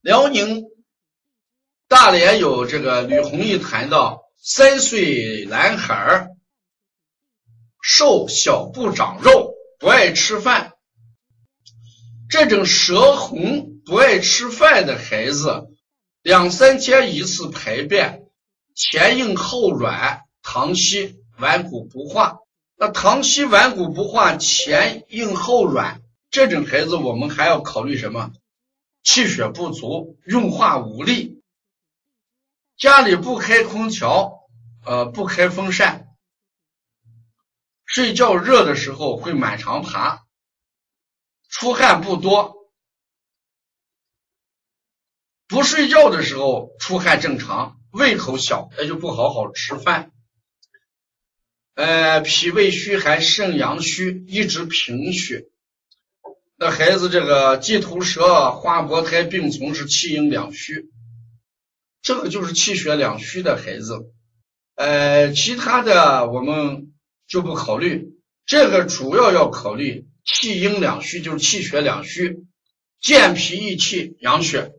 辽宁大连有这个吕弘毅谈到，三岁男孩儿瘦小不长肉，不爱吃饭。这种舌红不爱吃饭的孩子，两三天一次排便，前硬后软，溏稀顽固不化。那溏稀顽固不化，前硬后软，这种孩子我们还要考虑什么？气血不足，运化无力。家里不开空调，呃，不开风扇，睡觉热的时候会满床爬，出汗不多，不睡觉的时候出汗正常，胃口小，那就不好好吃饭。呃，脾胃虚寒，肾阳虚，一直贫血。这孩子这个鸡头舌、花薄胎并存，是气阴两虚，这个就是气血两虚的孩子。呃，其他的我们就不考虑，这个主要要考虑气阴两虚，就是气血两虚，健脾益气、养血。